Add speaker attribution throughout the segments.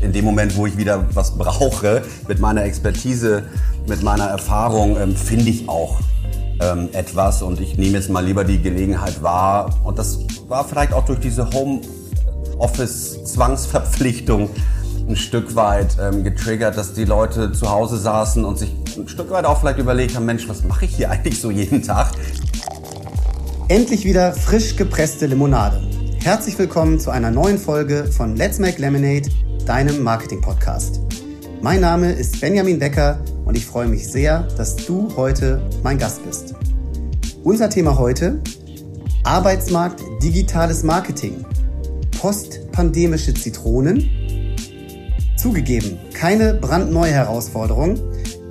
Speaker 1: in dem Moment, wo ich wieder was brauche, mit meiner Expertise, mit meiner Erfahrung, ähm, finde ich auch ähm, etwas und ich nehme jetzt mal lieber die Gelegenheit wahr. Und das war vielleicht auch durch diese Home-Office-Zwangsverpflichtung ein Stück weit ähm, getriggert, dass die Leute zu Hause saßen und sich ein Stück weit auch vielleicht überlegt haben, Mensch, was mache ich hier eigentlich so jeden Tag?
Speaker 2: Endlich wieder frisch gepresste Limonade. Herzlich willkommen zu einer neuen Folge von Let's Make Lemonade, deinem Marketing-Podcast. Mein Name ist Benjamin Becker und ich freue mich sehr, dass du heute mein Gast bist. Unser Thema heute, Arbeitsmarkt digitales Marketing, postpandemische Zitronen. Zugegeben, keine brandneue Herausforderung,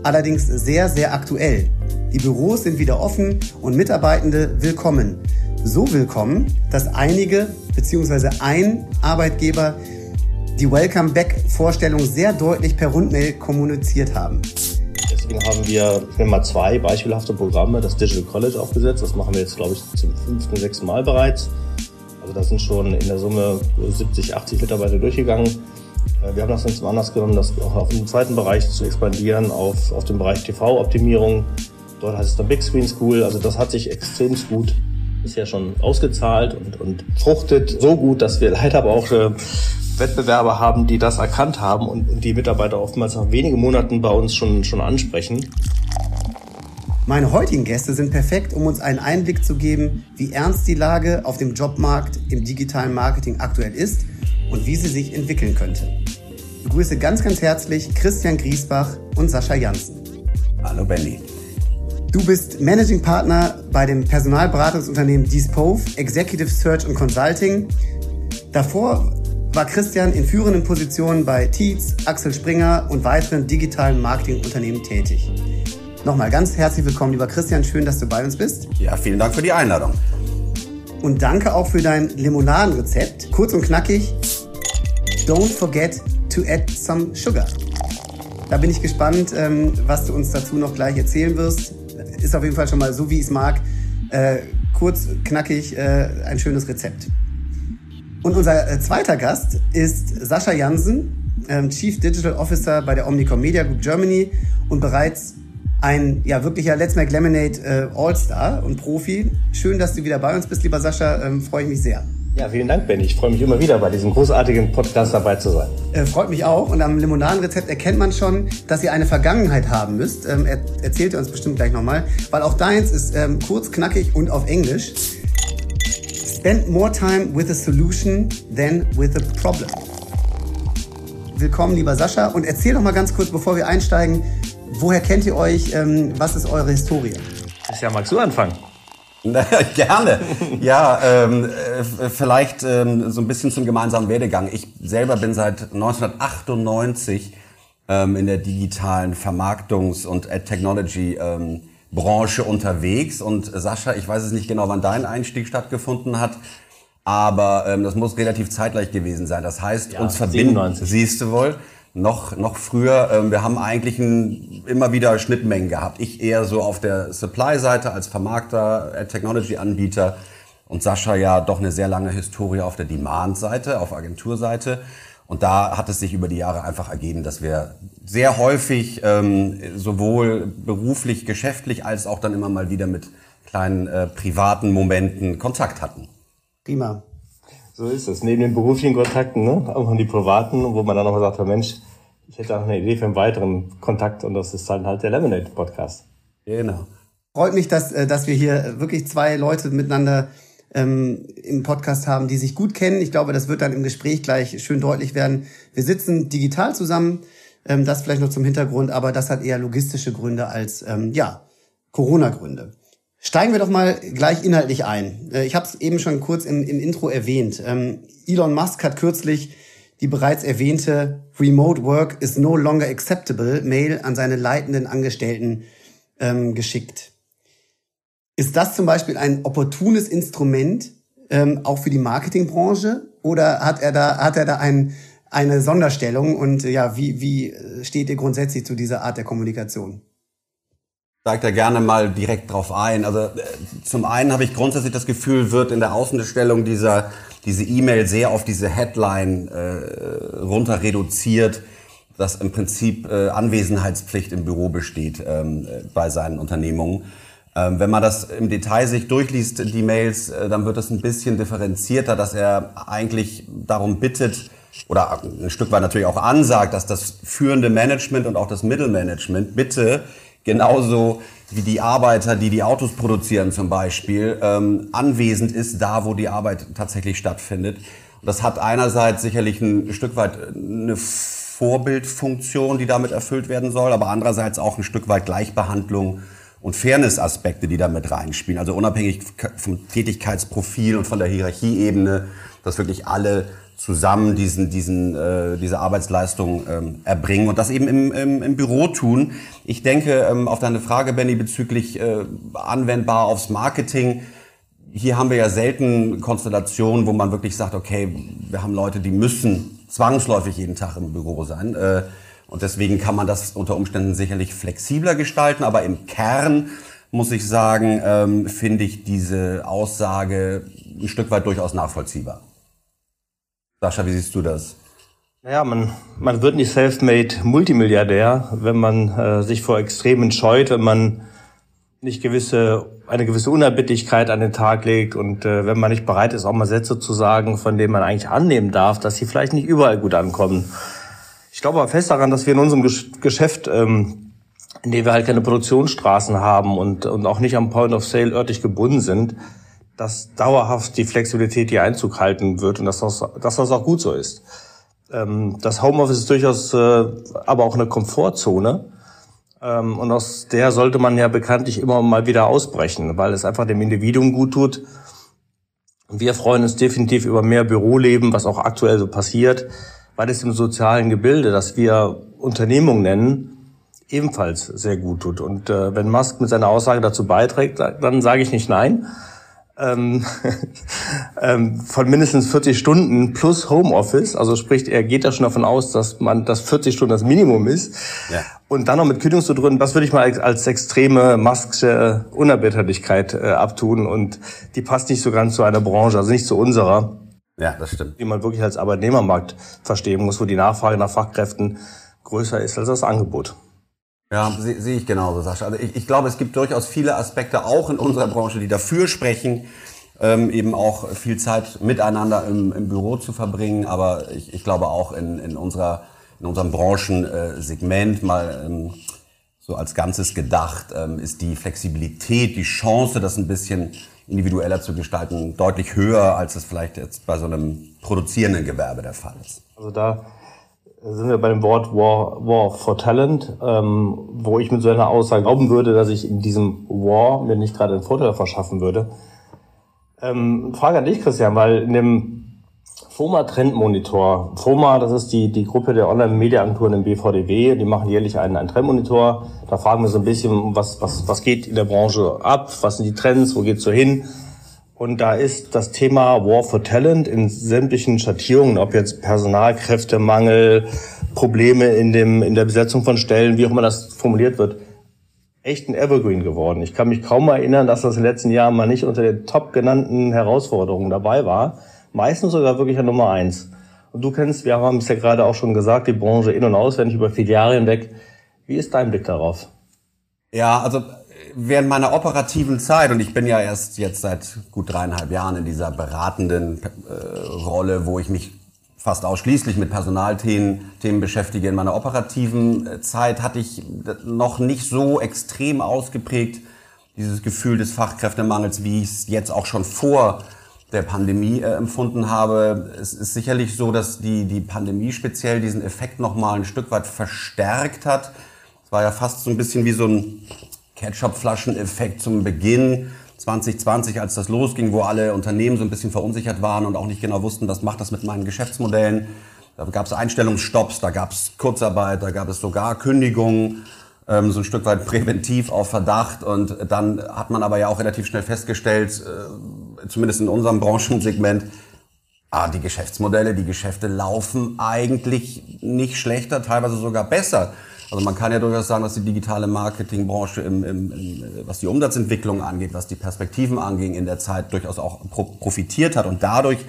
Speaker 2: allerdings sehr, sehr aktuell. Die Büros sind wieder offen und Mitarbeitende willkommen. So willkommen, dass einige bzw. ein Arbeitgeber die Welcome Back Vorstellung sehr deutlich per Rundmail kommuniziert haben.
Speaker 3: Deswegen haben wir, mal zwei beispielhafte Programme, das Digital College aufgesetzt. Das machen wir jetzt, glaube ich, zum fünften, sechsten Mal bereits. Also da sind schon in der Summe 70, 80 Mitarbeiter durchgegangen. Äh, wir haben das dann zum Anlass genommen, das auch auf den zweiten Bereich zu expandieren, auf, auf den Bereich TV-Optimierung. Dort heißt es dann Big Screen School. Also das hat sich extrem gut bisher schon ausgezahlt und, und fruchtet so gut, dass wir leider aber auch äh, Wettbewerber haben, die das erkannt haben und, und die Mitarbeiter oftmals nach wenigen Monaten bei uns schon, schon ansprechen.
Speaker 2: Meine heutigen Gäste sind perfekt, um uns einen Einblick zu geben, wie ernst die Lage auf dem Jobmarkt im digitalen Marketing aktuell ist und wie sie sich entwickeln könnte. Ich begrüße ganz, ganz herzlich Christian Griesbach und Sascha Janssen.
Speaker 1: Hallo Benny.
Speaker 2: Du bist Managing Partner bei dem Personalberatungsunternehmen Dispove, Executive Search und Consulting. Davor war Christian in führenden Positionen bei Tietz, Axel Springer und weiteren digitalen Marketingunternehmen tätig. Nochmal ganz herzlich willkommen, lieber Christian. Schön, dass du bei uns bist.
Speaker 1: Ja, vielen Dank für die Einladung.
Speaker 2: Und danke auch für dein Limonadenrezept. Kurz und knackig. Don't forget to add some sugar. Da bin ich gespannt, ähm, was du uns dazu noch gleich erzählen wirst. Ist auf jeden Fall schon mal so, wie ich es mag. Äh, kurz, knackig, äh, ein schönes Rezept. Und unser äh, zweiter Gast ist Sascha Jansen, ähm, Chief Digital Officer bei der Omnicom Media Group Germany und bereits ein ja wirklicher Let's Make Lemonade äh, All-Star und Profi. Schön, dass du wieder bei uns bist, lieber Sascha. Ähm, freue ich mich sehr.
Speaker 3: Ja, vielen Dank, Benny. Ich freue mich immer wieder bei diesem großartigen Podcast dabei zu sein.
Speaker 2: Äh, freut mich auch. Und am Limonadenrezept erkennt man schon, dass ihr eine Vergangenheit haben müsst. Ähm, er erzählt ihr uns bestimmt gleich nochmal. Weil auch deins ist ähm, kurz, knackig und auf Englisch. Spend more time with a solution than with a problem. Willkommen, lieber Sascha. Und erzähl doch mal ganz kurz, bevor wir einsteigen, woher kennt ihr euch? Ähm, was ist eure Historie?
Speaker 3: Ja, magst du anfangen?
Speaker 1: Gerne. Ja, ähm, äh, vielleicht ähm, so ein bisschen zum gemeinsamen Werdegang. Ich selber bin seit 1998 ähm, in der digitalen Vermarktungs- und Technology ähm, Branche unterwegs. Und Sascha, ich weiß es nicht genau, wann dein Einstieg stattgefunden hat, aber ähm, das muss relativ zeitgleich gewesen sein. Das heißt, ja, uns verbinden, siehst du wohl, noch, noch früher. Ähm, wir haben eigentlich ein, immer wieder Schnittmengen gehabt. Ich eher so auf der Supply-Seite als Vermarkter, äh, Technology-Anbieter und Sascha ja doch eine sehr lange Historie auf der Demand-Seite, auf Agenturseite. Und da hat es sich über die Jahre einfach ergeben, dass wir sehr häufig ähm, sowohl beruflich, geschäftlich als auch dann immer mal wieder mit kleinen äh, privaten Momenten Kontakt hatten.
Speaker 2: Prima.
Speaker 3: So ist es. Neben den beruflichen Kontakten, ne, auch noch die privaten, wo man dann noch sagt, Mensch, ich hätte auch eine Idee für einen weiteren Kontakt und das ist dann halt der Lemonade Podcast.
Speaker 2: Genau. Freut mich, dass, äh, dass wir hier wirklich zwei Leute miteinander ähm, im Podcast haben, die sich gut kennen. Ich glaube, das wird dann im Gespräch gleich schön deutlich werden. Wir sitzen digital zusammen, ähm, das vielleicht noch zum Hintergrund, aber das hat eher logistische Gründe als ähm, ja Corona-Gründe. Steigen wir doch mal gleich inhaltlich ein. Äh, ich habe es eben schon kurz im, im Intro erwähnt. Ähm, Elon Musk hat kürzlich die bereits erwähnte Remote Work is no longer acceptable Mail an seine leitenden Angestellten ähm, geschickt. Ist das zum Beispiel ein opportunes Instrument ähm, auch für die Marketingbranche oder hat er da hat er da ein, eine Sonderstellung und ja wie wie steht ihr grundsätzlich zu dieser Art der Kommunikation?
Speaker 1: Steigt da gerne mal direkt drauf ein. Also äh, zum einen habe ich grundsätzlich das Gefühl, wird in der Außenstellung dieser diese E-Mail sehr auf diese Headline äh, runter reduziert, dass im Prinzip äh, Anwesenheitspflicht im Büro besteht ähm, bei seinen Unternehmungen. Ähm, wenn man das im Detail sich durchliest, die Mails, äh, dann wird es ein bisschen differenzierter, dass er eigentlich darum bittet oder ein Stück weit natürlich auch ansagt, dass das führende Management und auch das Mittelmanagement bitte genauso wie die Arbeiter, die die Autos produzieren zum Beispiel, ähm, anwesend ist, da wo die Arbeit tatsächlich stattfindet. Das hat einerseits sicherlich ein Stück weit eine Vorbildfunktion, die damit erfüllt werden soll, aber andererseits auch ein Stück weit Gleichbehandlung und Fairness-Aspekte, die damit reinspielen. Also unabhängig vom Tätigkeitsprofil und von der Hierarchieebene, dass wirklich alle zusammen diesen, diesen, äh, diese Arbeitsleistung ähm, erbringen und das eben im, im, im Büro tun. Ich denke, ähm, auf deine Frage, Benny, bezüglich äh, anwendbar aufs Marketing, hier haben wir ja selten Konstellationen, wo man wirklich sagt, okay, wir haben Leute, die müssen zwangsläufig jeden Tag im Büro sein. Äh, und deswegen kann man das unter Umständen sicherlich flexibler gestalten, aber im Kern muss ich sagen, ähm, finde ich diese Aussage ein Stück weit durchaus nachvollziehbar. Sascha, wie siehst du das?
Speaker 3: Naja, man, man wird nicht self-made Multimilliardär, wenn man äh, sich vor Extremen scheut, wenn man nicht gewisse, eine gewisse Unerbittlichkeit an den Tag legt und äh, wenn man nicht bereit ist, auch mal Sätze zu sagen, von denen man eigentlich annehmen darf, dass sie vielleicht nicht überall gut ankommen. Ich glaube aber fest daran, dass wir in unserem Geschäft, ähm, in dem wir halt keine Produktionsstraßen haben und, und auch nicht am Point of Sale örtlich gebunden sind, dass dauerhaft die Flexibilität hier Einzug halten wird und dass das, dass das auch gut so ist. Ähm, das Homeoffice ist durchaus äh, aber auch eine Komfortzone. Ähm, und aus der sollte man ja bekanntlich immer mal wieder ausbrechen, weil es einfach dem Individuum gut tut. Wir freuen uns definitiv über mehr Büroleben, was auch aktuell so passiert weil es im sozialen Gebilde, das wir Unternehmung nennen, ebenfalls sehr gut tut. Und äh, wenn Musk mit seiner Aussage dazu beiträgt, dann sage ich nicht nein. Ähm, ähm, von mindestens 40 Stunden plus Homeoffice, also sprich, er geht da schon davon aus, dass man das 40 Stunden das Minimum ist. Ja. Und dann noch mit Kündigung zu das würde ich mal als, als extreme Musk'sche Unerbitterlichkeit äh, abtun. Und die passt nicht so ganz zu einer Branche, also nicht zu unserer.
Speaker 1: Ja, das stimmt.
Speaker 3: Die man wirklich als Arbeitnehmermarkt verstehen muss, wo die Nachfrage nach Fachkräften größer ist als das Angebot.
Speaker 1: Ja, sehe seh ich genauso, Sascha. Also ich, ich glaube, es gibt durchaus viele Aspekte auch in unserer Branche, die dafür sprechen, ähm, eben auch viel Zeit miteinander im, im Büro zu verbringen. Aber ich, ich glaube auch in, in, unserer, in unserem Branchensegment mal ähm, so als Ganzes gedacht, ähm, ist die Flexibilität, die Chance, das ein bisschen individueller zu gestalten, deutlich höher, als es vielleicht jetzt bei so einem produzierenden Gewerbe der Fall ist.
Speaker 3: Also da sind wir bei dem Wort War, War for Talent, ähm, wo ich mit so einer Aussage glauben würde, dass ich in diesem War mir nicht gerade einen Vorteil verschaffen würde. Ähm, Frage an dich, Christian, weil in dem FOMA Trendmonitor, FOMA, das ist die, die Gruppe der Online-Media-Agenturen im BVDW, die machen jährlich einen, einen Trendmonitor. Da fragen wir so ein bisschen, was, was, was geht in der Branche ab, was sind die Trends, wo geht's so hin? Und da ist das Thema War for Talent in sämtlichen Schattierungen, ob jetzt Personalkräftemangel, Probleme in, dem, in der Besetzung von Stellen, wie auch immer das formuliert wird, echt ein Evergreen geworden. Ich kann mich kaum erinnern, dass das in den letzten Jahren mal nicht unter den top genannten Herausforderungen dabei war meistens sogar wirklich an Nummer eins. Und du kennst, wir haben es ja gerade auch schon gesagt, die Branche in- und auswendig über viele Jahre hinweg. Wie ist dein Blick darauf?
Speaker 1: Ja, also während meiner operativen Zeit, und ich bin ja erst jetzt seit gut dreieinhalb Jahren in dieser beratenden äh, Rolle, wo ich mich fast ausschließlich mit Personalthemen Themen beschäftige. In meiner operativen äh, Zeit hatte ich noch nicht so extrem ausgeprägt dieses Gefühl des Fachkräftemangels, wie ich es jetzt auch schon vor der Pandemie äh, empfunden habe. Es ist sicherlich so, dass die, die Pandemie speziell diesen Effekt nochmal ein Stück weit verstärkt hat. Es war ja fast so ein bisschen wie so ein Ketchup-Flaschen-Effekt zum Beginn 2020, als das losging, wo alle Unternehmen so ein bisschen verunsichert waren und auch nicht genau wussten, was macht das mit meinen Geschäftsmodellen. Da gab es Einstellungsstopps, da gab es Kurzarbeit, da gab es sogar Kündigungen ähm, so ein Stück weit präventiv auf Verdacht. Und dann hat man aber ja auch relativ schnell festgestellt, äh, zumindest in unserem Branchensegment, ah, die Geschäftsmodelle, die Geschäfte laufen eigentlich nicht schlechter, teilweise sogar besser. Also man kann ja durchaus sagen, dass die digitale Marketingbranche, im, im, im, was die Umsatzentwicklung angeht, was die Perspektiven anging, in der Zeit durchaus auch profitiert hat und dadurch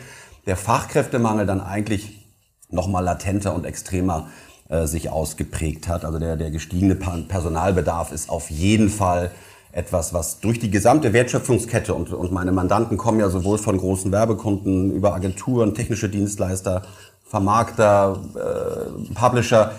Speaker 1: der Fachkräftemangel dann eigentlich noch mal latenter und extremer äh, sich ausgeprägt hat. Also der, der gestiegene Personalbedarf ist auf jeden Fall etwas, was durch die gesamte Wertschöpfungskette und, und meine Mandanten kommen ja sowohl von großen Werbekunden über Agenturen, technische Dienstleister, Vermarkter, äh, Publisher,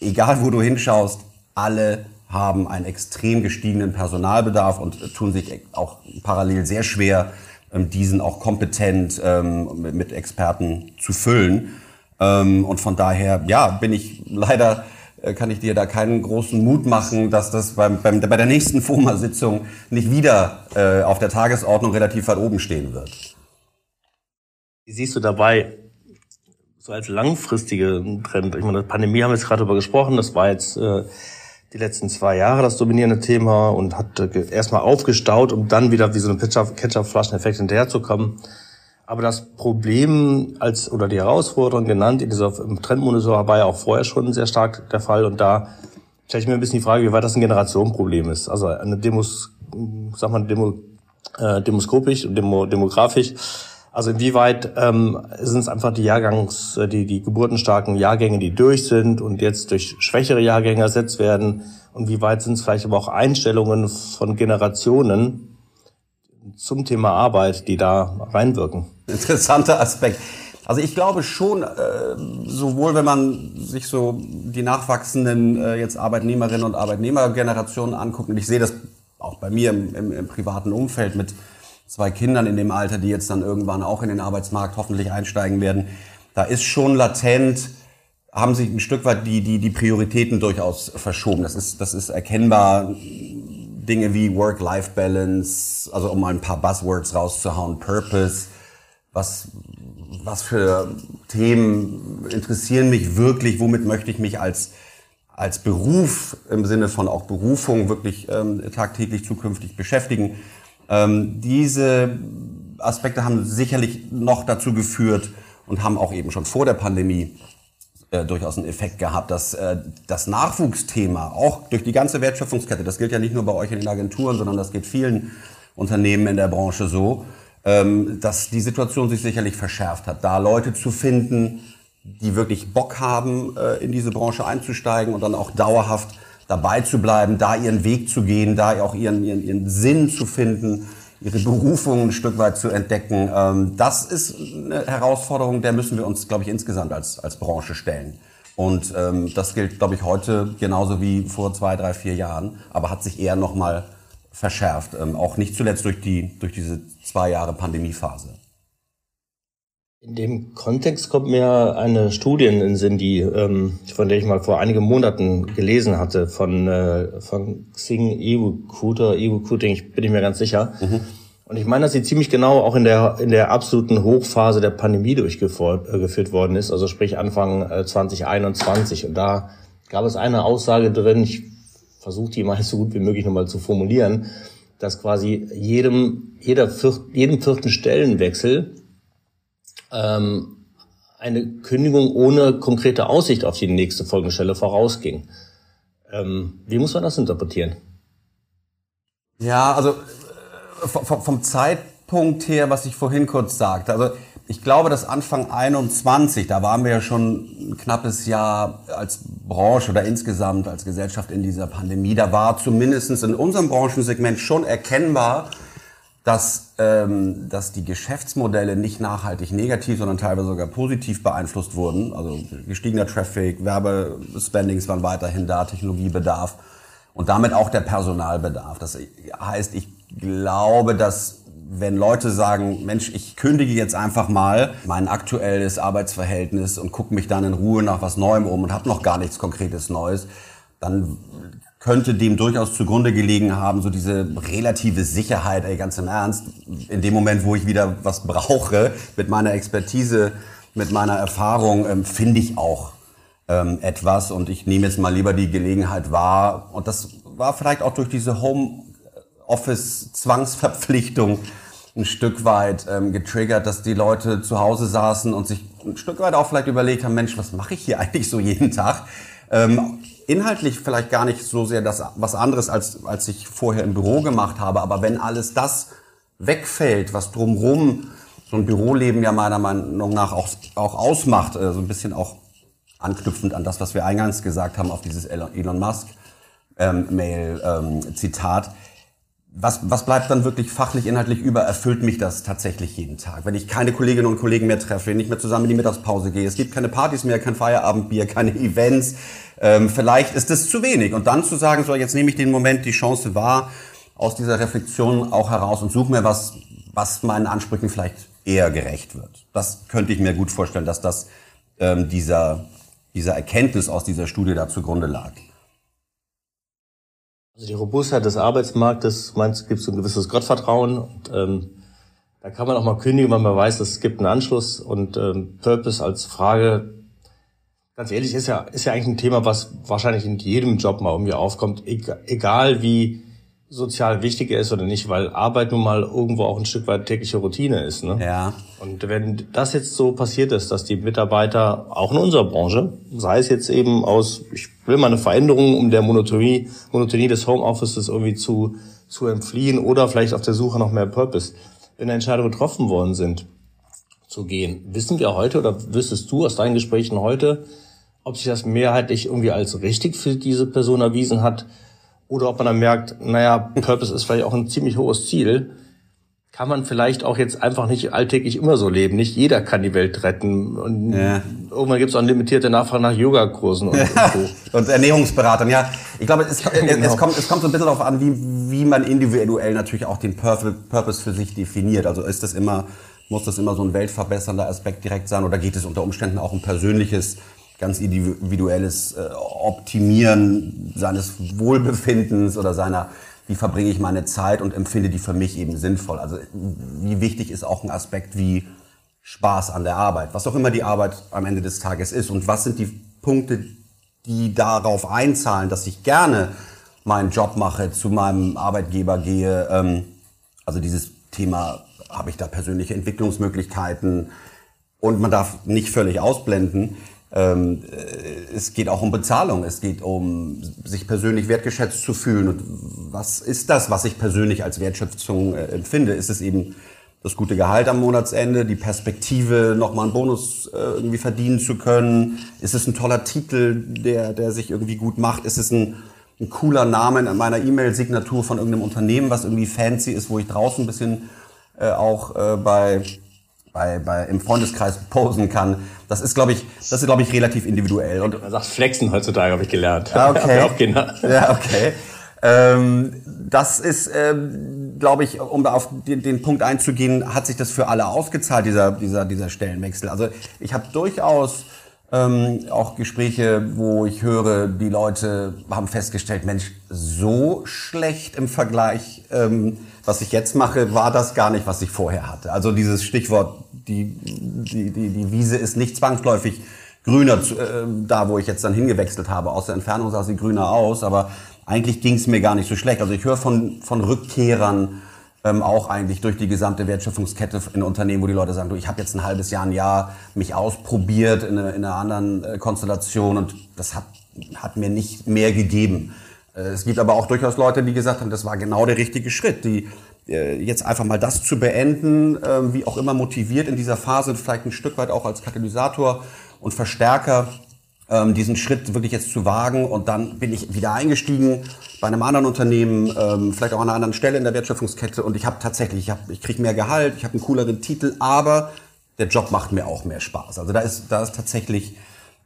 Speaker 1: egal wo du hinschaust, alle haben einen extrem gestiegenen Personalbedarf und tun sich auch parallel sehr schwer, ähm, diesen auch kompetent ähm, mit Experten zu füllen. Ähm, und von daher, ja, bin ich leider äh, kann ich dir da keinen großen Mut machen, dass das beim, beim, bei der nächsten FOMA-Sitzung nicht wieder äh, auf der Tagesordnung relativ weit oben stehen wird.
Speaker 3: Wie siehst du dabei so als langfristige Trend? Ich meine, Pandemie haben wir jetzt gerade darüber gesprochen, das war jetzt äh, die letzten zwei Jahre das dominierende Thema und hat äh, erstmal aufgestaut, um dann wieder wie so ein Ketchup-Flascheneffekt hinterherzukommen. Aber das Problem als oder die Herausforderung genannt in dieser im Trendmonitor war ja auch vorher schon sehr stark der Fall und da stelle ich mir ein bisschen die Frage, wie weit das ein Generationenproblem ist. Also eine Demos, sag mal, Demo, äh, demoskopisch und demo, demografisch. Also inwieweit ähm, sind es einfach die Jahrgangs, äh, die, die geburtenstarken Jahrgänge, die durch sind und jetzt durch schwächere Jahrgänge ersetzt werden? Und wie weit sind es vielleicht aber auch Einstellungen von Generationen, zum Thema Arbeit, die da reinwirken.
Speaker 1: Interessanter Aspekt. Also ich glaube schon, äh, sowohl wenn man sich so die nachwachsenden äh, jetzt Arbeitnehmerinnen und Arbeitnehmergenerationen anguckt, und ich sehe das auch bei mir im, im, im privaten Umfeld mit zwei Kindern in dem Alter, die jetzt dann irgendwann auch in den Arbeitsmarkt hoffentlich einsteigen werden, da ist schon latent, haben sich ein Stück weit die, die, die Prioritäten durchaus verschoben. Das ist, das ist erkennbar Dinge wie Work-Life-Balance, also um mal ein paar Buzzwords rauszuhauen, Purpose, was, was für Themen interessieren mich wirklich, womit möchte ich mich als, als Beruf im Sinne von auch Berufung wirklich ähm, tagtäglich zukünftig beschäftigen. Ähm, diese Aspekte haben sicherlich noch dazu geführt und haben auch eben schon vor der Pandemie äh, durchaus einen Effekt gehabt, dass äh, das Nachwuchsthema auch durch die ganze Wertschöpfungskette, das gilt ja nicht nur bei euch in den Agenturen, sondern das geht vielen Unternehmen in der Branche so, ähm, dass die Situation sich sicherlich verschärft hat, da Leute zu finden, die wirklich Bock haben, äh, in diese Branche einzusteigen und dann auch dauerhaft dabei zu bleiben, da ihren Weg zu gehen, da auch ihren, ihren, ihren Sinn zu finden ihre Berufung ein Stück weit zu entdecken. Ähm, das ist eine Herausforderung, der müssen wir uns, glaube ich, insgesamt als, als Branche stellen. Und ähm, das gilt, glaube ich, heute genauso wie vor zwei, drei, vier Jahren, aber hat sich eher nochmal verschärft. Ähm, auch nicht zuletzt durch, die, durch diese zwei Jahre Pandemiephase.
Speaker 3: In dem Kontext kommt mir eine Studie in den Sinn, die, ähm, von der ich mal vor einigen Monaten gelesen hatte, von, äh, von Xing E-Recruiter, E-Recruiting, ich bin nicht mehr ganz sicher. Mhm. Und ich meine, dass sie ziemlich genau auch in der, in der absoluten Hochphase der Pandemie durchgeführt äh, worden ist, also sprich Anfang äh, 2021. Und da gab es eine Aussage drin, ich versuche die mal so gut wie möglich nochmal zu formulieren, dass quasi jedem, jeder viert, jedem vierten Stellenwechsel ähm, eine Kündigung ohne konkrete Aussicht auf die nächste Folgestelle vorausging. Ähm, wie muss man das interpretieren?
Speaker 1: Ja, also äh, vom, vom Zeitpunkt her, was ich vorhin kurz sagte, also ich glaube, dass Anfang 21, da waren wir ja schon ein knappes Jahr als Branche oder insgesamt als Gesellschaft in dieser Pandemie, da war zumindestens in unserem Branchensegment schon erkennbar, dass, dass die Geschäftsmodelle nicht nachhaltig negativ, sondern teilweise sogar positiv beeinflusst wurden. Also gestiegener Traffic, Werbespendings waren weiterhin da, Technologiebedarf und damit auch der Personalbedarf. Das heißt, ich glaube, dass wenn Leute sagen, Mensch, ich kündige jetzt einfach mal mein aktuelles Arbeitsverhältnis und gucke mich dann in Ruhe nach was Neuem um und habe noch gar nichts Konkretes Neues, dann könnte dem durchaus zugrunde gelegen haben, so diese relative Sicherheit, ey, ganz im Ernst, in dem Moment, wo ich wieder was brauche, mit meiner Expertise, mit meiner Erfahrung, ähm, finde ich auch ähm, etwas und ich nehme jetzt mal lieber die Gelegenheit wahr und das war vielleicht auch durch diese Home-Office-Zwangsverpflichtung ein Stück weit ähm, getriggert, dass die Leute zu Hause saßen und sich ein Stück weit auch vielleicht überlegt haben, Mensch, was mache ich hier eigentlich so jeden Tag? Ähm, inhaltlich vielleicht gar nicht so sehr das was anderes als als ich vorher im Büro gemacht habe, aber wenn alles das wegfällt, was drumrum so ein Büroleben ja meiner Meinung nach auch, auch ausmacht, äh, so ein bisschen auch anknüpfend an das, was wir eingangs gesagt haben, auf dieses Elon Musk ähm, Mail ähm, Zitat. Was, was bleibt dann wirklich fachlich, inhaltlich über? Erfüllt mich das tatsächlich jeden Tag? Wenn ich keine Kolleginnen und Kollegen mehr treffe, nicht mehr zusammen in die Mittagspause gehe, es gibt keine Partys mehr, kein Feierabendbier, keine Events, ähm, vielleicht ist es zu wenig. Und dann zu sagen, so jetzt nehme ich den Moment, die Chance wahr, aus dieser Reflexion auch heraus und suche mir was, was meinen Ansprüchen vielleicht eher gerecht wird. Das könnte ich mir gut vorstellen, dass das ähm, dieser, dieser Erkenntnis aus dieser Studie da zugrunde lag.
Speaker 3: Also die Robustheit des Arbeitsmarktes, meinst du, gibt so ein gewisses Gottvertrauen und ähm, da kann man auch mal kündigen, wenn man weiß, es gibt einen Anschluss und ähm, Purpose als Frage. Ganz ehrlich, ist ja, ist ja eigentlich ein Thema, was wahrscheinlich in jedem Job mal irgendwie aufkommt, egal wie sozial wichtig ist oder nicht, weil Arbeit nun mal irgendwo auch ein Stück weit tägliche Routine ist. Ne?
Speaker 1: Ja.
Speaker 3: Und wenn das jetzt so passiert ist, dass die Mitarbeiter auch in unserer Branche, sei es jetzt eben aus, ich will mal eine Veränderung, um der Monotonie, Monotonie des Homeoffices irgendwie zu, zu entfliehen oder vielleicht auf der Suche nach mehr Purpose, wenn Entscheidungen getroffen worden sind, zu gehen, wissen wir heute oder wüsstest du aus deinen Gesprächen heute, ob sich das mehrheitlich irgendwie als richtig für diese Person erwiesen hat, oder ob man dann merkt, naja, Purpose ist vielleicht auch ein ziemlich hohes Ziel, kann man vielleicht auch jetzt einfach nicht alltäglich immer so leben. Nicht jeder kann die Welt retten. Und ja. irgendwann gibt es auch eine limitierte Nachfrage nach Yogakursen und, ja. und,
Speaker 1: so. und Ernährungsberatern. Ja, ich glaube, es, genau. es, kommt, es kommt so ein bisschen darauf an, wie, wie man individuell natürlich auch den Purpose für sich definiert. Also ist das immer, muss das immer so ein weltverbessernder Aspekt direkt sein oder geht es unter Umständen auch um persönliches ganz individuelles äh, Optimieren seines Wohlbefindens oder seiner, wie verbringe ich meine Zeit und empfinde die für mich eben sinnvoll. Also wie wichtig ist auch ein Aspekt wie Spaß an der Arbeit, was auch immer die Arbeit am Ende des Tages ist und was sind die Punkte, die darauf einzahlen, dass ich gerne meinen Job mache, zu meinem Arbeitgeber gehe. Ähm, also dieses Thema, habe ich da persönliche Entwicklungsmöglichkeiten? Und man darf nicht völlig ausblenden, ähm, äh, es geht auch um Bezahlung, es geht um sich persönlich wertgeschätzt zu fühlen. Und was ist das, was ich persönlich als Wertschätzung äh, empfinde? Ist es eben das gute Gehalt am Monatsende, die Perspektive, nochmal einen Bonus äh, irgendwie verdienen zu können? Ist es ein toller Titel, der, der sich irgendwie gut macht? Ist es ein, ein cooler Name in meiner E-Mail-Signatur von irgendeinem Unternehmen, was irgendwie fancy ist, wo ich draußen ein bisschen äh, auch äh, bei bei, bei, im Freundeskreis posen kann. Das ist, glaube ich, das ist, glaube ich, relativ individuell.
Speaker 3: Und man sagt Flexen heutzutage, habe ich gelernt.
Speaker 1: Ah, okay. auch Kinder. Ja, okay. Ähm, das ist, ähm, glaube ich, um da auf den, den, Punkt einzugehen, hat sich das für alle ausgezahlt, dieser, dieser, dieser Stellenwechsel. Also ich habe durchaus ähm, auch Gespräche, wo ich höre, die Leute haben festgestellt, Mensch, so schlecht im Vergleich, ähm, was ich jetzt mache, war das gar nicht, was ich vorher hatte. Also dieses Stichwort, die, die, die, die Wiese ist nicht zwangsläufig grüner, äh, da wo ich jetzt dann hingewechselt habe. Aus der Entfernung sah sie grüner aus, aber eigentlich ging es mir gar nicht so schlecht. Also ich höre von, von Rückkehrern, ähm, auch eigentlich durch die gesamte Wertschöpfungskette in Unternehmen, wo die Leute sagen, du, ich habe jetzt ein halbes Jahr, ein Jahr mich ausprobiert in, eine, in einer anderen äh, Konstellation und das hat, hat mir nicht mehr gegeben. Äh, es gibt aber auch durchaus Leute, die gesagt haben, das war genau der richtige Schritt, die jetzt einfach mal das zu beenden, äh, wie auch immer motiviert in dieser Phase, vielleicht ein Stück weit auch als Katalysator und Verstärker ähm, diesen Schritt wirklich jetzt zu wagen. Und dann bin ich wieder eingestiegen bei einem anderen Unternehmen, ähm, vielleicht auch an einer anderen Stelle in der Wertschöpfungskette. Und ich habe tatsächlich, ich, hab, ich kriege mehr Gehalt, ich habe einen cooleren Titel, aber der Job macht mir auch mehr Spaß. Also da ist, da ist tatsächlich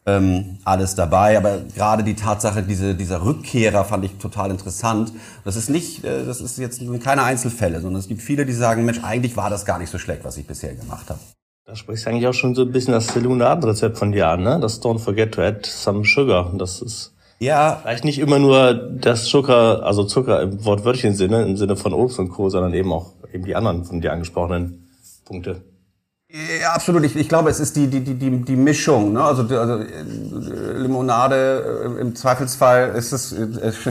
Speaker 1: ähm, alles dabei. Aber gerade die Tatsache, diese, dieser Rückkehrer fand ich total interessant. Das ist nicht, äh, das ist jetzt keine Einzelfälle, sondern es gibt viele, die sagen, Mensch, eigentlich war das gar nicht so schlecht, was ich bisher gemacht habe.
Speaker 3: Da sprichst du eigentlich auch schon so ein bisschen das Limonade-Rezept von dir an, ne? Das Don't forget to add some sugar. Das ist ja vielleicht nicht immer nur das Zucker, also Zucker im wortwörtlichen Sinne, im Sinne von Obst und Co., sondern eben auch eben die anderen von dir angesprochenen Punkte.
Speaker 1: Ja, absolut. Ich, ich glaube, es ist die, die, die, die, die Mischung. Ne? Also, also Limonade, äh, im Zweifelsfall ist es,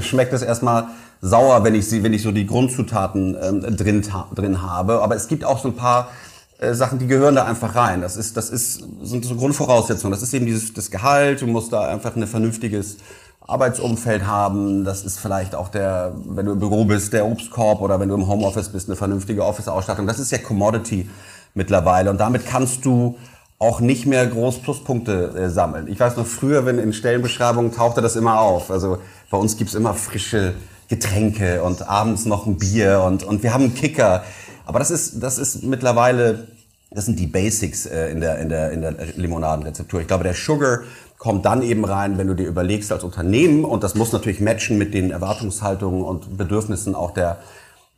Speaker 1: schmeckt es erstmal sauer, wenn ich sie, wenn ich so die Grundzutaten ähm, drin, drin habe. Aber es gibt auch so ein paar äh, Sachen, die gehören da einfach rein. Das ist, das ist, sind so Grundvoraussetzungen. Das ist eben dieses, das Gehalt. Du musst da einfach ein vernünftiges Arbeitsumfeld haben. Das ist vielleicht auch der, wenn du im Büro bist, der Obstkorb oder wenn du im Homeoffice bist, eine vernünftige Office-Ausstattung. Das ist ja Commodity. Mittlerweile. Und damit kannst du auch nicht mehr groß Pluspunkte äh, sammeln. Ich weiß noch früher, wenn in Stellenbeschreibungen tauchte das immer auf. Also bei uns gibt's immer frische Getränke und abends noch ein Bier und, und wir haben einen Kicker. Aber das ist, das ist mittlerweile, das sind die Basics äh, in, der, in, der, in der Limonadenrezeptur. Ich glaube, der Sugar kommt dann eben rein, wenn du dir überlegst als Unternehmen, und das muss natürlich matchen mit den Erwartungshaltungen und Bedürfnissen auch der,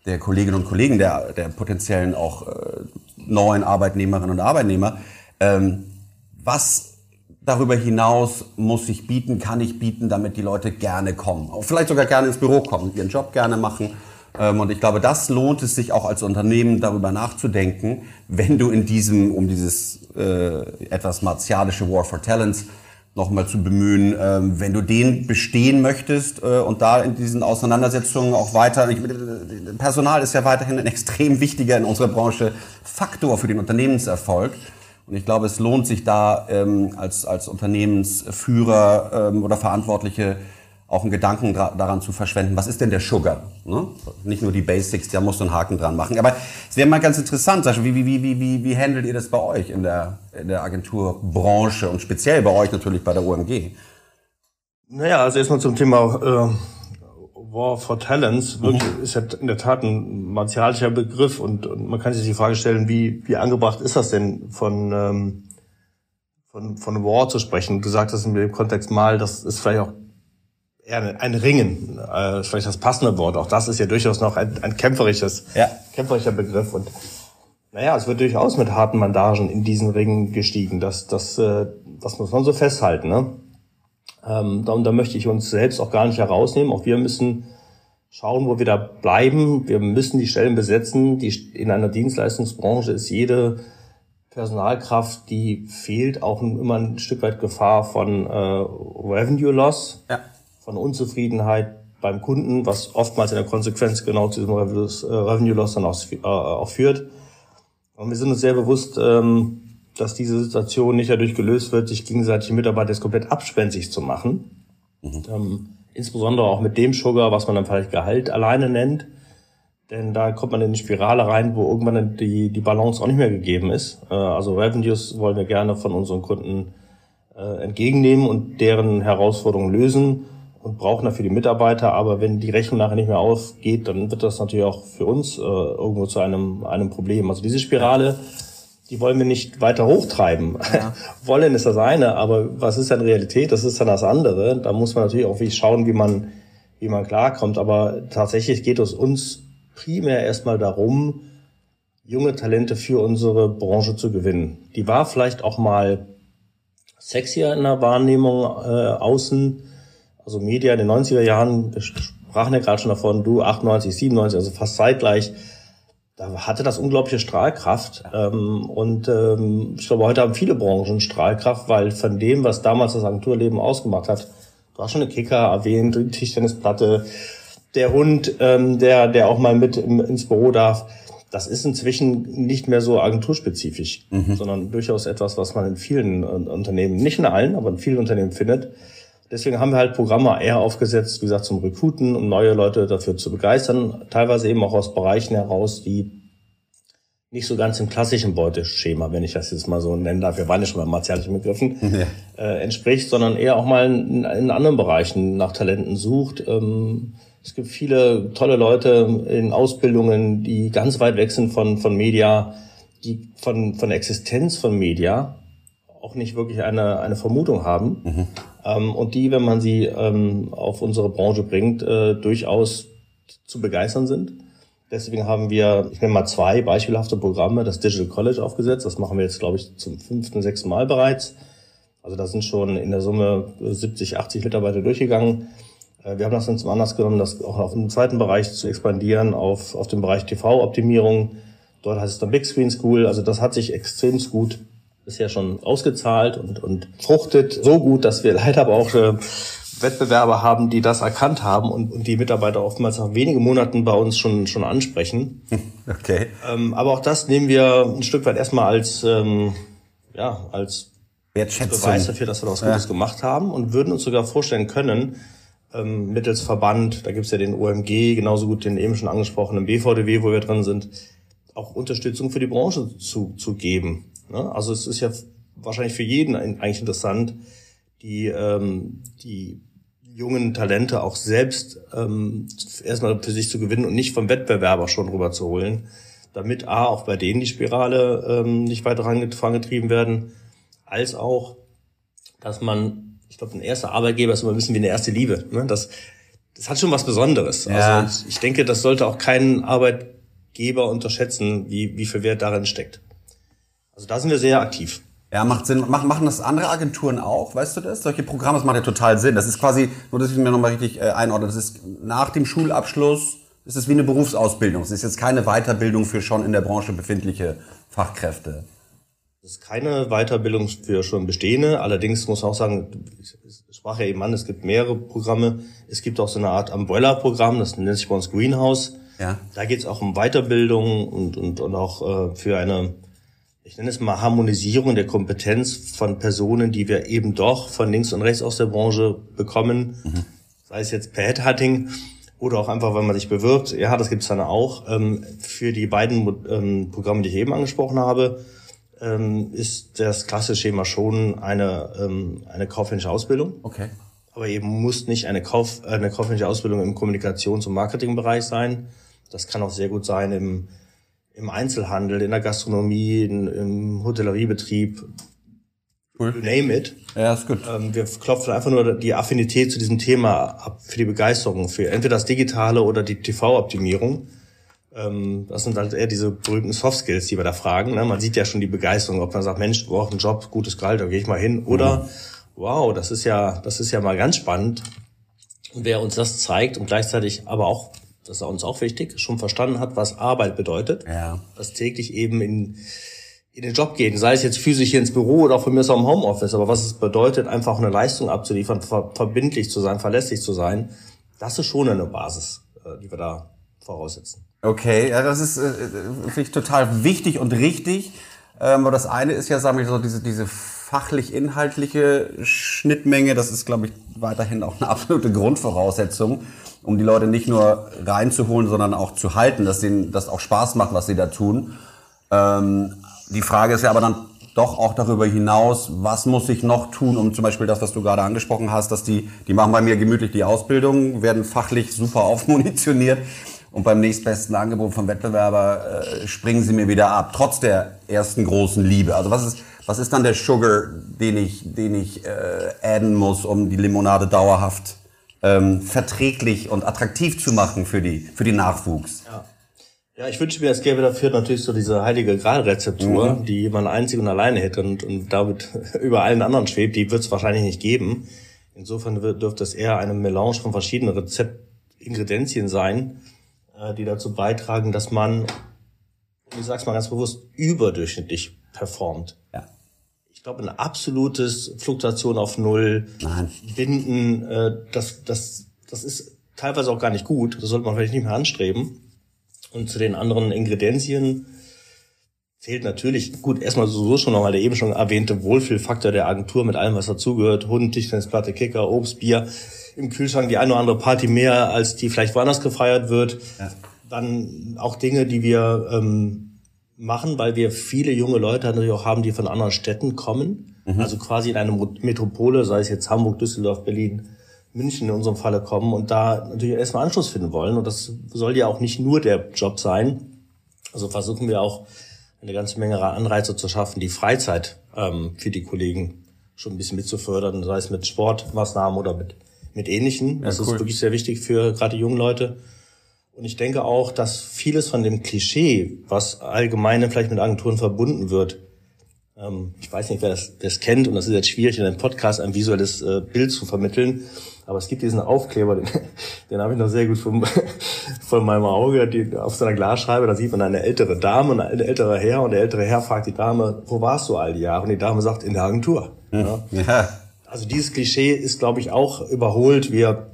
Speaker 1: der Kolleginnen und Kollegen, der, der potenziellen auch äh, neuen Arbeitnehmerinnen und Arbeitnehmer. Ähm, was darüber hinaus muss ich bieten, kann ich bieten, damit die Leute gerne kommen. Vielleicht sogar gerne ins Büro kommen, ihren Job gerne machen. Ähm, und ich glaube, das lohnt es sich auch als Unternehmen darüber nachzudenken, wenn du in diesem, um dieses äh, etwas martialische War for Talents nochmal zu bemühen, ähm, wenn du den bestehen möchtest äh, und da in diesen Auseinandersetzungen auch weiter, ich, Personal ist ja weiterhin ein extrem wichtiger in unserer Branche Faktor für den Unternehmenserfolg. Und ich glaube, es lohnt sich da ähm, als, als Unternehmensführer ähm, oder Verantwortliche auch einen Gedanken daran zu verschwenden, was ist denn der Sugar? Ne? Nicht nur die Basics, da musst du einen Haken dran machen. Aber es wäre mal ganz interessant, Sascha, wie, wie, wie, wie, wie, wie handelt ihr das bei euch in der, in der Agenturbranche und speziell bei euch natürlich bei der OMG?
Speaker 3: Naja, also erstmal zum Thema äh, War for Talents. Wirklich mhm. ist ja in der Tat ein martialischer Begriff und, und, man kann sich die Frage stellen, wie, wie angebracht ist das denn von, ähm, von, von War zu sprechen? Du sagtest in dem Kontext mal, das ist vielleicht auch eher ein Ringen, äh, vielleicht das passende Wort. Auch das ist ja durchaus noch ein, ein kämpferisches, ja. kämpferischer Begriff. Und naja, es wird durchaus mit harten Bandagen in diesen Ringen gestiegen. Das, das, äh, das muss man so festhalten. Ne? Ähm, da, da möchte ich uns selbst auch gar nicht herausnehmen. Auch wir müssen schauen, wo wir da bleiben. Wir müssen die Stellen besetzen. Die, in einer Dienstleistungsbranche ist jede Personalkraft, die fehlt, auch immer ein Stück weit Gefahr von äh, Revenue Loss. Ja von Unzufriedenheit beim Kunden, was oftmals in der Konsequenz genau zu diesem Revenue Loss dann auch, äh, auch führt. Und wir sind uns sehr bewusst, ähm, dass diese Situation nicht dadurch gelöst wird, sich gegenseitige Mitarbeiter jetzt komplett abspenstig zu machen. Mhm. Ähm, insbesondere auch mit dem Sugar, was man dann vielleicht Gehalt alleine nennt. Denn da kommt man in eine Spirale rein, wo irgendwann die, die Balance auch nicht mehr gegeben ist. Äh, also Revenues wollen wir gerne von unseren Kunden äh, entgegennehmen und deren Herausforderungen lösen und brauchen dafür die Mitarbeiter. Aber wenn die Rechnung nachher nicht mehr aufgeht, dann wird das natürlich auch für uns äh, irgendwo zu einem, einem Problem. Also diese Spirale, die wollen wir nicht weiter hochtreiben. Ja. wollen ist das eine, aber was ist dann Realität? Das ist dann das andere. Da muss man natürlich auch wie schauen, wie man, wie man klarkommt. Aber tatsächlich geht es uns primär erstmal darum, junge Talente für unsere Branche zu gewinnen. Die war vielleicht auch mal sexier in der Wahrnehmung äh, außen also Media in den 90er Jahren, wir sprachen ja gerade schon davon, du 98, 97, also fast zeitgleich, da hatte das unglaubliche Strahlkraft. Ähm, und ähm, ich glaube, heute haben viele Branchen Strahlkraft, weil von dem, was damals das Agenturleben ausgemacht hat, du hast schon eine Kicker erwähnt, die Tischtennisplatte, der Hund, ähm, der, der auch mal mit im, ins Büro darf, das ist inzwischen nicht mehr so agenturspezifisch, mhm. sondern durchaus etwas, was man in vielen äh, Unternehmen, nicht in allen, aber in vielen Unternehmen findet. Deswegen haben wir halt Programme eher aufgesetzt, wie gesagt, zum Rekruten, um neue Leute dafür zu begeistern. Teilweise eben auch aus Bereichen heraus, die nicht so ganz im klassischen Beuteschema, wenn ich das jetzt mal so nennen darf, wir waren ja schon bei martialischen Begriffen, ja. äh, entspricht, sondern eher auch mal in, in, anderen Bereichen nach Talenten sucht. Ähm, es gibt viele tolle Leute in Ausbildungen, die ganz weit weg sind von, von Media, die von, von der Existenz von Media auch nicht wirklich eine, eine Vermutung haben. Mhm. Ähm, und die, wenn man sie ähm, auf unsere Branche bringt, äh, durchaus zu begeistern sind. Deswegen haben wir, ich nenne mal zwei beispielhafte Programme, das Digital College aufgesetzt. Das machen wir jetzt, glaube ich, zum fünften, sechsten Mal bereits. Also da sind schon in der Summe 70, 80 Mitarbeiter durchgegangen. Äh, wir haben das dann zum Anlass genommen, das auch auf dem zweiten Bereich zu expandieren, auf, auf dem Bereich TV-Optimierung. Dort heißt es dann Big Screen School. Also das hat sich extremst gut bisher schon ausgezahlt und, und fruchtet so gut, dass wir leider aber auch äh, Wettbewerber haben, die das erkannt haben und, und die Mitarbeiter oftmals nach wenigen Monaten bei uns schon, schon ansprechen. Okay. Ähm, aber auch das nehmen wir ein Stück weit erstmal als, ähm, ja, als Beweis dafür, dass wir was Gutes ja. gemacht haben und würden uns sogar vorstellen können, ähm, mittels Verband, da gibt's ja den OMG, genauso gut den eben schon angesprochenen BVDW, wo wir drin sind, auch Unterstützung für die Branche zu, zu geben. Ne? Also es ist ja wahrscheinlich für jeden eigentlich interessant, die, ähm, die jungen Talente auch selbst ähm, erstmal für sich zu gewinnen und nicht vom Wettbewerber schon rüberzuholen, damit A, auch bei denen die Spirale ähm, nicht weiter vorangetrieben werden, als auch, dass man, ich glaube, ein erster Arbeitgeber ist immer ein bisschen wie eine erste Liebe. Ne? Das, das hat schon was Besonderes. Ja. Also ich denke, das sollte auch kein Arbeitgeber unterschätzen, wie, wie viel Wert darin steckt. Also da sind wir sehr aktiv.
Speaker 1: Ja, macht Sinn. Machen, machen das andere Agenturen auch, weißt du das? Solche Programme, das macht ja total Sinn. Das ist quasi, nur dass ich mir nochmal richtig äh, einordne, das ist nach dem Schulabschluss, ist es wie eine Berufsausbildung. Es ist jetzt keine Weiterbildung für schon in der Branche befindliche Fachkräfte.
Speaker 3: Das ist keine Weiterbildung für schon bestehende. Allerdings muss man auch sagen, ich sprach ja eben an, es gibt mehrere Programme. Es gibt auch so eine Art Umbrella-Programm, das nennt sich bei uns Greenhouse. Ja. Da geht es auch um Weiterbildung und, und, und auch äh, für eine ich nenne es mal Harmonisierung der Kompetenz von Personen, die wir eben doch von links und rechts aus der Branche bekommen, mhm. sei es jetzt per Headhunting oder auch einfach, wenn man sich bewirbt. Ja, das gibt's dann auch. Ähm, für die beiden ähm, Programme, die ich eben angesprochen habe, ähm, ist das klassische Schema schon eine, eine kaufmännische Ausbildung.
Speaker 1: Okay.
Speaker 3: Aber eben muss nicht eine, Kauf, eine kaufmännische Ausbildung im Kommunikations- und Marketingbereich sein. Das kann auch sehr gut sein im im Einzelhandel, in der Gastronomie, in, im Hotelleriebetrieb, cool. name it.
Speaker 1: Ja, ist gut.
Speaker 3: Ähm, wir klopfen einfach nur die Affinität zu diesem Thema ab, für die Begeisterung, für entweder das Digitale oder die TV-Optimierung. Ähm, das sind halt eher diese berühmten Soft Skills, die wir da fragen. Ne? Man sieht ja schon die Begeisterung, ob man sagt, Mensch, du brauchst einen Job, gutes Gehalt, da gehe ich mal hin. Oder, mhm. wow, das ist ja, das ist ja mal ganz spannend. Und wer uns das zeigt und gleichzeitig aber auch das ist uns auch wichtig, schon verstanden hat, was Arbeit bedeutet.
Speaker 1: Ja.
Speaker 3: Das täglich eben in, in den Job gehen, sei es jetzt physisch hier ins Büro oder auch von mir aus am Homeoffice, aber was es bedeutet, einfach eine Leistung abzuliefern, ver verbindlich zu sein, verlässlich zu sein, das ist schon eine Basis, äh, die wir da voraussetzen.
Speaker 1: Okay, ja, das ist äh, finde ich total wichtig und richtig. Ähm, aber das eine ist ja, sagen wir so, diese, diese fachlich-inhaltliche Schnittmenge, das ist, glaube ich, weiterhin auch eine absolute Grundvoraussetzung um die Leute nicht nur reinzuholen, sondern auch zu halten, dass denen das auch Spaß macht, was sie da tun. Ähm, die Frage ist ja aber dann doch auch darüber hinaus, was muss ich noch tun, um zum Beispiel das, was du gerade angesprochen hast, dass die, die machen bei mir gemütlich die Ausbildung, werden fachlich super aufmunitioniert und beim nächstbesten Angebot vom Wettbewerber äh, springen sie mir wieder ab, trotz der ersten großen Liebe. Also was ist, was ist dann der Sugar, den ich, den ich äh, adden muss, um die Limonade dauerhaft ähm, verträglich und attraktiv zu machen für die, für die Nachwuchs.
Speaker 3: Ja. Ja, ich wünsche mir, es gäbe dafür natürlich so diese heilige Gralrezeptur, mhm. die man einzig und alleine hätte und, und damit über allen anderen schwebt. Die wird es wahrscheinlich nicht geben. Insofern wird, dürfte es eher eine Melange von verschiedenen Rezeptingredenzien sein, äh, die dazu beitragen, dass man, ich sag's mal ganz bewusst, überdurchschnittlich performt.
Speaker 1: Ja
Speaker 3: ich glaube, ein absolutes Fluktuation auf Null,
Speaker 1: Nein.
Speaker 3: Binden, äh, das, das, das ist teilweise auch gar nicht gut. Das sollte man vielleicht nicht mehr anstreben. Und zu den anderen Ingredienzien zählt natürlich, gut, erstmal so schon nochmal der eben schon erwähnte Wohlfühlfaktor der Agentur mit allem, was dazugehört. Hund, Tischtennisplatte, Kicker, Obst, Bier. Im Kühlschrank die eine oder andere Party mehr, als die vielleicht woanders gefeiert wird. Ja. Dann auch Dinge, die wir ähm, machen, weil wir viele junge Leute natürlich auch haben, die von anderen Städten kommen. Mhm. Also quasi in eine Metropole, sei es jetzt Hamburg, Düsseldorf, Berlin, München in unserem Falle kommen und da natürlich erstmal Anschluss finden wollen. Und das soll ja auch nicht nur der Job sein. Also versuchen wir auch eine ganze Menge Anreize zu schaffen, die Freizeit ähm, für die Kollegen schon ein bisschen mitzufördern, sei es mit Sportmaßnahmen oder mit, mit Ähnlichen. Das ja, cool. ist wirklich sehr wichtig für gerade die jungen Leute. Und ich denke auch, dass vieles von dem Klischee, was allgemein vielleicht mit Agenturen verbunden wird, ähm, ich weiß nicht, wer das, wer das kennt, und das ist jetzt schwierig, in einem Podcast ein visuelles äh, Bild zu vermitteln, aber es gibt diesen Aufkleber, den, den habe ich noch sehr gut von, von meinem Auge, die, auf seiner Glasscheibe, da sieht man eine ältere Dame und ein älterer Herr, und der ältere Herr fragt die Dame, wo warst du all die Jahre? Und die Dame sagt, in der Agentur. Ja. ja. Also dieses Klischee ist, glaube ich, auch überholt. Wir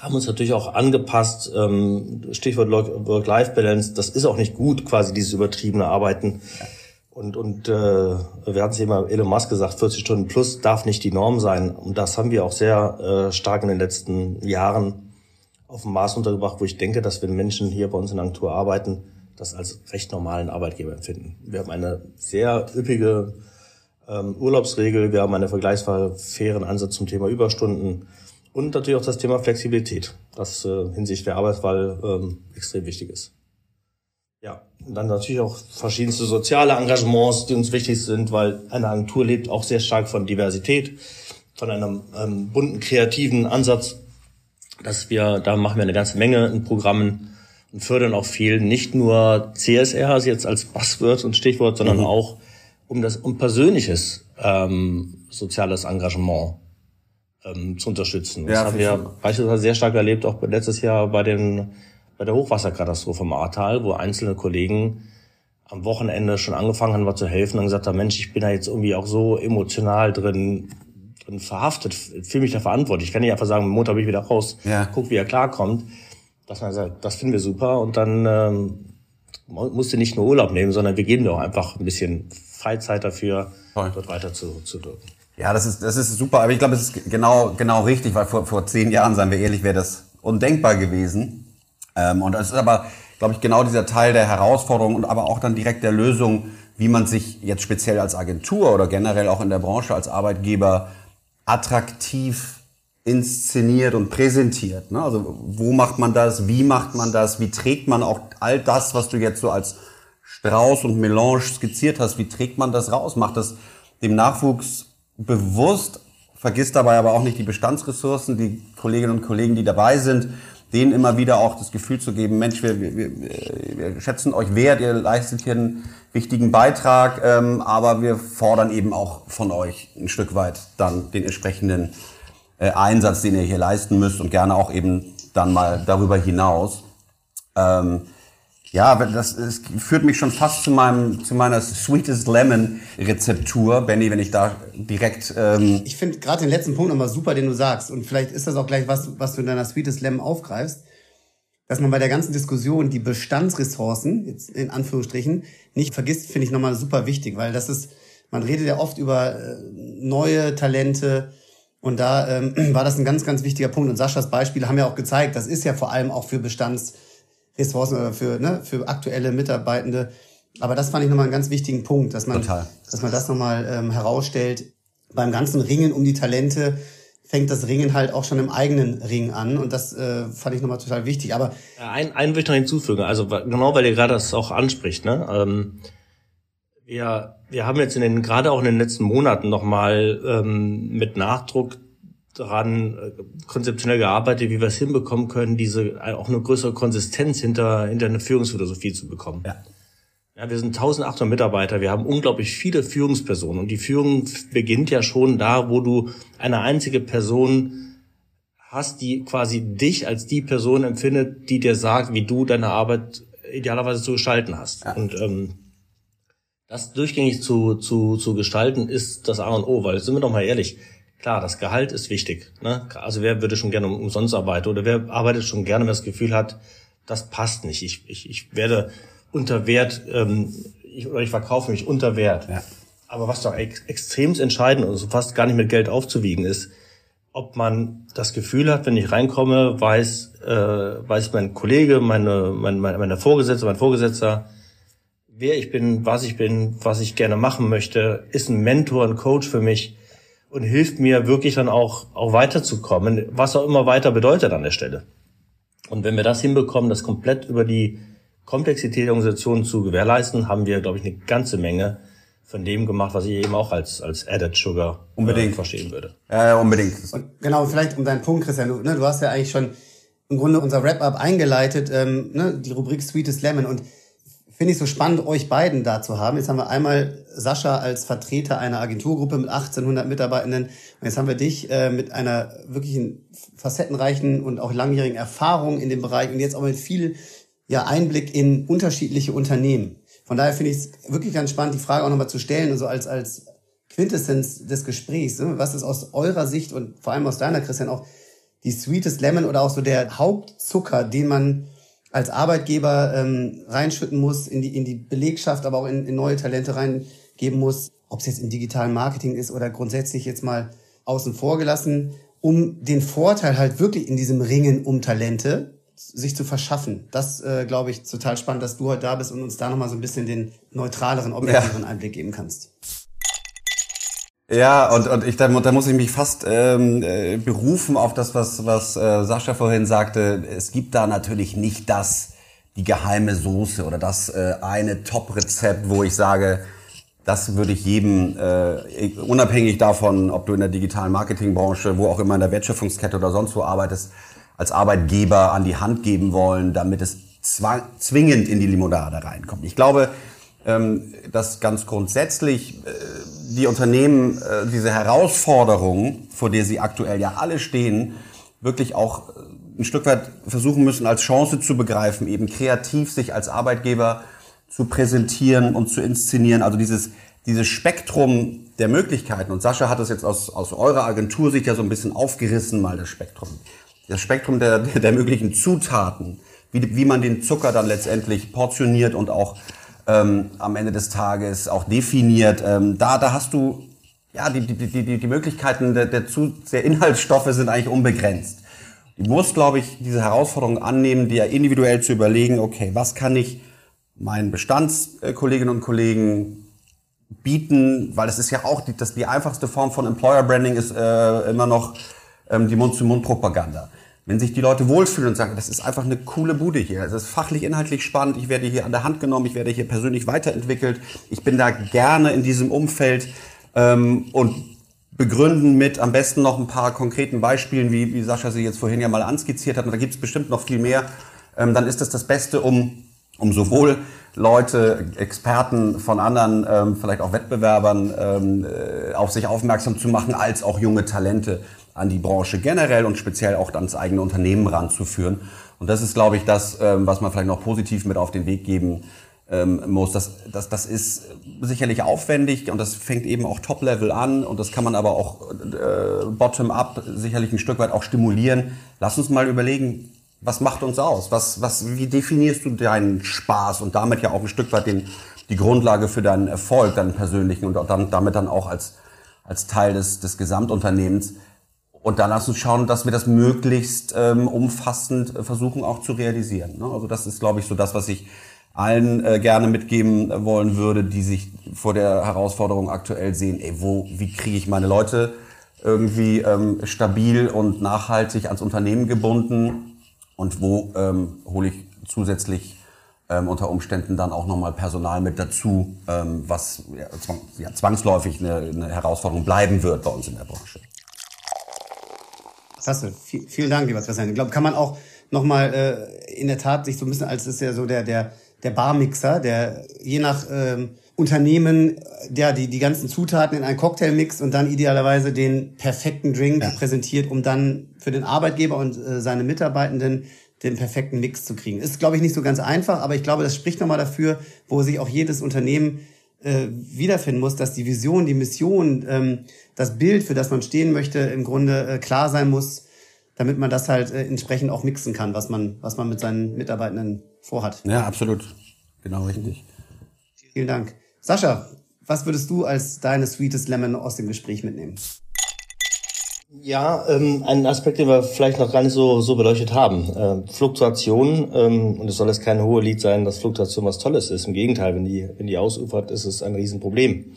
Speaker 3: haben uns natürlich auch angepasst. Ähm, Stichwort Work-Life-Balance, das ist auch nicht gut, quasi dieses übertriebene Arbeiten. Und, und äh, wir hatten es immer Elon Musk gesagt, 40 Stunden plus darf nicht die Norm sein. Und das haben wir auch sehr äh, stark in den letzten Jahren auf dem Maß untergebracht, wo ich denke, dass wenn Menschen hier bei uns in Agentur arbeiten, das als recht normalen Arbeitgeber empfinden. Wir haben eine sehr üppige ähm, Urlaubsregel, wir haben einen vergleichsweise fairen Ansatz zum Thema Überstunden und natürlich auch das Thema Flexibilität, das äh, hinsichtlich der Arbeitswahl ähm, extrem wichtig ist. Ja, und dann natürlich auch verschiedenste soziale Engagements, die uns wichtig sind, weil eine Agentur lebt auch sehr stark von Diversität, von einem ähm, bunten, kreativen Ansatz, dass wir, da machen wir eine ganze Menge in Programmen und fördern auch viel, nicht nur CSR also jetzt als Buzzword und Stichwort, sondern mhm. auch um das um persönliches ähm, soziales Engagement ähm, zu unterstützen. Das ja, haben wir beispielsweise sehr stark erlebt, auch letztes Jahr bei den bei der Hochwasserkatastrophe im Ahrtal, wo einzelne Kollegen am Wochenende schon angefangen haben, mal zu helfen und gesagt haben, Mensch, ich bin da jetzt irgendwie auch so emotional drin, drin verhaftet, fühle mich da verantwortlich. Ich kann nicht einfach sagen, Montag bin ich wieder raus, ja. guck, wie er klarkommt. Dass man sagt, das finden wir super und dann ähm, musst du nicht nur Urlaub nehmen, sondern wir geben dir auch einfach ein bisschen Freizeit dafür, Toll. dort weiter zu, zu drücken.
Speaker 1: Ja, das ist, das ist super, aber ich glaube, es ist genau, genau richtig, weil vor, vor zehn Jahren, seien wir ehrlich, wäre das undenkbar gewesen. Ähm, und das ist aber, glaube ich, genau dieser Teil der Herausforderung und aber auch dann direkt der Lösung, wie man sich jetzt speziell als Agentur oder generell auch in der Branche als Arbeitgeber attraktiv inszeniert und präsentiert. Ne? Also wo macht man das, wie macht man das, wie trägt man auch all das, was du jetzt so als Strauß und Melange skizziert hast, wie trägt man das raus? Macht das dem Nachwuchs bewusst, vergisst dabei aber auch nicht die Bestandsressourcen, die Kolleginnen und Kollegen, die dabei sind, denen immer wieder auch das Gefühl zu geben, Mensch, wir, wir, wir schätzen euch wert, ihr leistet hier einen wichtigen Beitrag, ähm, aber wir fordern eben auch von euch ein Stück weit dann den entsprechenden äh, Einsatz, den ihr hier leisten müsst und gerne auch eben dann mal darüber hinaus. Ähm, ja, das, das führt mich schon fast zu meinem zu meiner Sweetest Lemon Rezeptur, Benny, wenn ich da direkt. Ähm
Speaker 2: ich finde gerade den letzten Punkt nochmal super, den du sagst, und vielleicht ist das auch gleich was, was du in deiner Sweetest Lemon aufgreifst, dass man bei der ganzen Diskussion die Bestandsressourcen jetzt in Anführungsstrichen nicht vergisst, finde ich nochmal super wichtig, weil das ist, man redet ja oft über äh, neue Talente. Und da ähm, war das ein ganz, ganz wichtiger Punkt. Und Saschas Beispiele haben ja auch gezeigt, das ist ja vor allem auch für Bestands Ressourcen oder für, ne, für aktuelle Mitarbeitende. Aber das fand ich nochmal einen ganz wichtigen Punkt, dass man, Total. dass man das nochmal ähm, herausstellt. Beim ganzen Ringen um die Talente fängt das Ringen halt auch schon im eigenen Ring an und das äh, fand ich nochmal total wichtig. Aber
Speaker 3: ein, einen will ich noch hinzufügen, also genau weil ihr gerade das auch anspricht, ne? Ähm, wir, wir haben jetzt in den gerade auch in den letzten Monaten nochmal ähm, mit Nachdruck daran äh, konzeptionell gearbeitet, wie wir es hinbekommen können, diese äh, auch eine größere Konsistenz hinter, hinter eine Führungsphilosophie zu bekommen. Ja. Ja, wir sind 1800 Mitarbeiter, wir haben unglaublich viele Führungspersonen und die Führung beginnt ja schon da, wo du eine einzige Person hast, die quasi dich als die Person empfindet, die dir sagt, wie du deine Arbeit idealerweise zu gestalten hast. Ja. Und ähm, das durchgängig zu, zu, zu gestalten ist das A und O, weil sind wir doch mal ehrlich, Klar, das Gehalt ist wichtig. Ne? Also wer würde schon gerne umsonst arbeiten oder wer arbeitet schon gerne, wenn das Gefühl hat, das passt nicht. Ich, ich, ich werde unter Wert ähm, ich, oder ich verkaufe mich unter Wert. Ja. Aber was doch ex extrem entscheidend und so fast gar nicht mit Geld aufzuwiegen ist, ob man das Gefühl hat, wenn ich reinkomme, weiß, äh, weiß mein Kollege, meine, meine, meine Vorgesetzte, mein Vorgesetzter, wer ich bin, was ich bin, was ich gerne machen möchte, ist ein Mentor, ein Coach für mich und hilft mir wirklich dann auch, auch weiterzukommen, was auch immer weiter bedeutet an der Stelle. Und wenn wir das hinbekommen, das komplett über die Komplexität der Organisation zu gewährleisten, haben wir, glaube ich, eine ganze Menge von dem gemacht, was ich eben auch als, als Added Sugar
Speaker 1: äh, unbedingt.
Speaker 3: Äh, verstehen würde.
Speaker 1: Ja, ja unbedingt.
Speaker 2: Und genau, vielleicht um deinen Punkt, Christian, du, ne, du hast ja eigentlich schon im Grunde unser Wrap-up eingeleitet, ähm, ne, die Rubrik Sweetest Lemon und finde ich so spannend, euch beiden da zu haben. Jetzt haben wir einmal Sascha als Vertreter einer Agenturgruppe mit 1800 Mitarbeitenden. Und jetzt haben wir dich äh, mit einer wirklichen facettenreichen und auch langjährigen Erfahrung in dem Bereich und jetzt auch mit viel ja, Einblick in unterschiedliche Unternehmen. Von daher finde ich es wirklich ganz spannend, die Frage auch nochmal zu stellen, also als, als Quintessenz des Gesprächs. Ne? Was ist aus eurer Sicht und vor allem aus deiner, Christian, auch die Sweetest Lemon oder auch so der Hauptzucker, den man als Arbeitgeber ähm, reinschütten muss in die, in die Belegschaft, aber auch in, in neue Talente reingeben muss, ob es jetzt im digitalen Marketing ist oder grundsätzlich jetzt mal außen vor gelassen, um den Vorteil halt wirklich in diesem Ringen um Talente sich zu verschaffen. Das äh, glaube ich total spannend, dass du heute da bist und uns da nochmal so ein bisschen den neutraleren, objektiveren ja. Einblick geben kannst.
Speaker 1: Ja, und, und ich, da, da muss ich mich fast ähm, äh, berufen auf das, was, was äh, Sascha vorhin sagte. Es gibt da natürlich nicht das, die geheime Soße oder das äh, eine Top-Rezept, wo ich sage, das würde ich jedem, äh, unabhängig davon, ob du in der digitalen Marketingbranche, wo auch immer in der Wertschöpfungskette oder sonst wo arbeitest, als Arbeitgeber an die Hand geben wollen, damit es zwingend in die Limonade reinkommt. Ich glaube, ähm, dass ganz grundsätzlich äh, die Unternehmen äh, diese Herausforderungen, vor der sie aktuell ja alle stehen, wirklich auch äh, ein Stück weit versuchen müssen, als Chance zu begreifen, eben kreativ sich als Arbeitgeber zu präsentieren und zu inszenieren. Also dieses, dieses Spektrum der Möglichkeiten. Und Sascha hat es jetzt aus, aus eurer Agentursicht ja so ein bisschen aufgerissen, mal das Spektrum. Das Spektrum der, der möglichen Zutaten, wie, wie man den Zucker dann letztendlich portioniert und auch ähm, am Ende des Tages auch definiert. Ähm, da, da hast du, ja, die, die, die, die Möglichkeiten der, der, zu, der Inhaltsstoffe sind eigentlich unbegrenzt. Du musst, glaube ich, diese Herausforderung annehmen, dir individuell zu überlegen, okay, was kann ich meinen Bestandskolleginnen und Kollegen bieten, weil es ist ja auch die, das, die einfachste Form von Employer Branding ist äh, immer noch ähm, die Mund-zu-Mund-Propaganda. Wenn sich die Leute wohlfühlen und sagen, das ist einfach eine coole Bude hier, es ist fachlich, inhaltlich spannend, ich werde hier an der Hand genommen, ich werde hier persönlich weiterentwickelt, ich bin da gerne in diesem Umfeld ähm, und begründen mit am besten noch ein paar konkreten Beispielen, wie, wie Sascha sie jetzt vorhin ja mal anskizziert hat, und da gibt es bestimmt noch viel mehr, ähm, dann ist das das Beste, um, um sowohl Leute, Experten von anderen, ähm, vielleicht auch Wettbewerbern ähm, äh, auf sich aufmerksam zu machen, als auch junge Talente an die Branche generell und speziell auch ans eigene Unternehmen ranzuführen. Und das ist, glaube ich, das, ähm, was man vielleicht noch positiv mit auf den Weg geben ähm, muss. Das, das, das ist sicherlich aufwendig und das fängt eben auch Top-Level an und das kann man aber auch äh, bottom-up sicherlich ein Stück weit auch stimulieren. Lass uns mal überlegen, was macht uns aus? Was, was, wie definierst du deinen Spaß und damit ja auch ein Stück weit den, die Grundlage für deinen Erfolg, deinen persönlichen und dann, damit dann auch als, als Teil des, des Gesamtunternehmens? Und dann lass uns schauen, dass wir das möglichst ähm, umfassend äh, versuchen auch zu realisieren. Ne? Also das ist, glaube ich, so das, was ich allen äh, gerne mitgeben wollen würde, die sich vor der Herausforderung aktuell sehen, ey, wo, wie kriege ich meine Leute irgendwie ähm, stabil und nachhaltig ans Unternehmen gebunden und wo ähm, hole ich zusätzlich ähm, unter Umständen dann auch nochmal Personal mit dazu, ähm, was ja, zwang, ja, zwangsläufig eine, eine Herausforderung bleiben wird bei uns in der Branche.
Speaker 2: Klasse. vielen Dank, lieber Christian. Ich glaube, kann man auch nochmal äh, in der Tat sich so ein bisschen als ist ja so der, der, der Barmixer, der je nach ähm, Unternehmen der die, die ganzen Zutaten in einen Cocktail mixt und dann idealerweise den perfekten Drink ja. präsentiert, um dann für den Arbeitgeber und äh, seine Mitarbeitenden den perfekten Mix zu kriegen. Ist, glaube ich, nicht so ganz einfach, aber ich glaube, das spricht nochmal dafür, wo sich auch jedes Unternehmen äh, wiederfinden muss, dass die Vision, die Mission, ähm, das Bild, für das man stehen möchte, im Grunde äh, klar sein muss, damit man das halt äh, entsprechend auch mixen kann, was man, was man mit seinen Mitarbeitenden vorhat.
Speaker 1: Ja, absolut. Genau richtig.
Speaker 2: Vielen Dank. Sascha, was würdest du als deine Sweetest Lemon aus dem Gespräch mitnehmen?
Speaker 3: Ja, ähm, ein Aspekt, den wir vielleicht noch gar nicht so, so beleuchtet haben. Äh, Fluktuation, ähm, und es soll jetzt kein hohe Lied sein, dass Fluktuation was Tolles ist. Im Gegenteil, wenn die, wenn die ausufert, ist es ein Riesenproblem.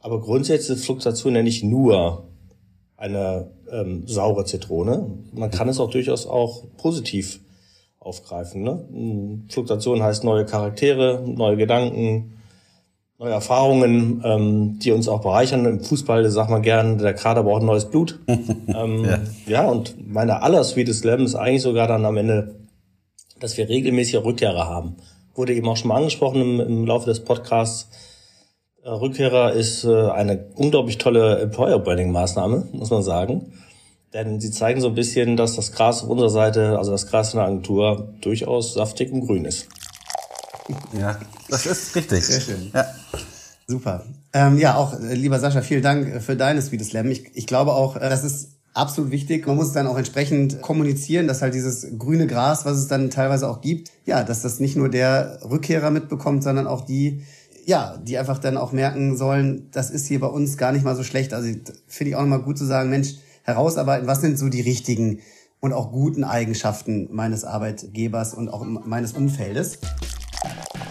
Speaker 3: Aber grundsätzlich ist Fluktuation ja nicht nur eine ähm, saure Zitrone. Man kann es auch durchaus auch positiv aufgreifen. Ne? Fluktuation heißt neue Charaktere, neue Gedanken, neue Erfahrungen, ähm, die uns auch bereichern. Im Fußball sagt man gern, der Kader braucht neues Blut. ähm, ja. ja, und meine aller Sweetest Slam ist eigentlich sogar dann am Ende, dass wir regelmäßige Rückkehrer haben. Wurde eben auch schon mal angesprochen im, im Laufe des Podcasts. Äh, Rückkehrer ist äh, eine unglaublich tolle Employer Branding Maßnahme, muss man sagen. Denn sie zeigen so ein bisschen, dass das Gras auf unserer Seite, also das Gras in der Agentur, durchaus saftig und grün ist.
Speaker 1: Ja, das ist richtig.
Speaker 2: Sehr schön. Ja. Super. Ähm, ja, auch äh, lieber Sascha, vielen Dank äh, für deines Video Slam. Ich, ich glaube auch, äh, das ist absolut wichtig. Man muss es dann auch entsprechend kommunizieren, dass halt dieses grüne Gras, was es dann teilweise auch gibt, ja, dass das nicht nur der Rückkehrer mitbekommt, sondern auch die, ja, die einfach dann auch merken sollen, das ist hier bei uns gar nicht mal so schlecht. Also finde ich auch nochmal gut zu sagen, Mensch, herausarbeiten, was sind so die richtigen und auch guten Eigenschaften meines Arbeitgebers und auch meines Umfeldes.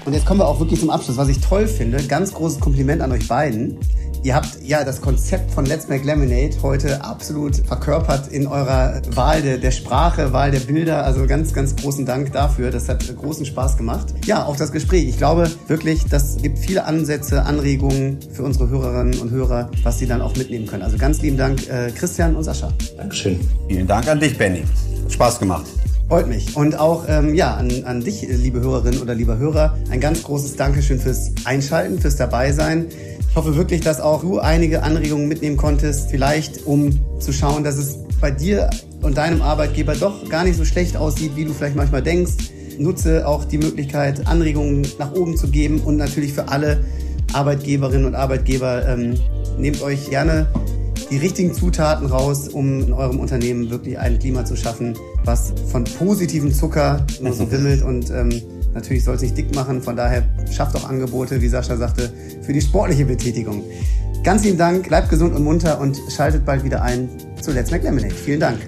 Speaker 2: Und jetzt kommen wir auch wirklich zum Abschluss. Was ich toll finde, ganz großes Kompliment an euch beiden. Ihr habt ja das Konzept von Let's Make Lemonade heute absolut verkörpert in eurer Wahl der, der Sprache, Wahl der Bilder. Also ganz, ganz großen Dank dafür. Das hat großen Spaß gemacht. Ja, auch das Gespräch. Ich glaube wirklich, das gibt viele Ansätze, Anregungen für unsere Hörerinnen und Hörer, was sie dann auch mitnehmen können. Also ganz lieben Dank, äh, Christian und Sascha.
Speaker 3: Dankeschön.
Speaker 1: Vielen Dank an dich, Benny. Spaß gemacht.
Speaker 2: Freut mich. Und auch ähm, ja, an, an dich, liebe Hörerin oder lieber Hörer, ein ganz großes Dankeschön fürs Einschalten, fürs Dabeisein. Ich hoffe wirklich, dass auch du einige Anregungen mitnehmen konntest, vielleicht um zu schauen, dass es bei dir und deinem Arbeitgeber doch gar nicht so schlecht aussieht, wie du vielleicht manchmal denkst. Nutze auch die Möglichkeit, Anregungen nach oben zu geben und natürlich für alle Arbeitgeberinnen und Arbeitgeber ähm, nehmt euch gerne die richtigen Zutaten raus, um in eurem Unternehmen wirklich ein Klima zu schaffen, was von positivem Zucker nur so wimmelt und ähm, Natürlich soll es nicht dick machen, von daher schafft auch Angebote, wie Sascha sagte, für die sportliche Betätigung. Ganz lieben Dank, bleibt gesund und munter und schaltet bald wieder ein zu Let's Make Lemonade. Vielen Dank.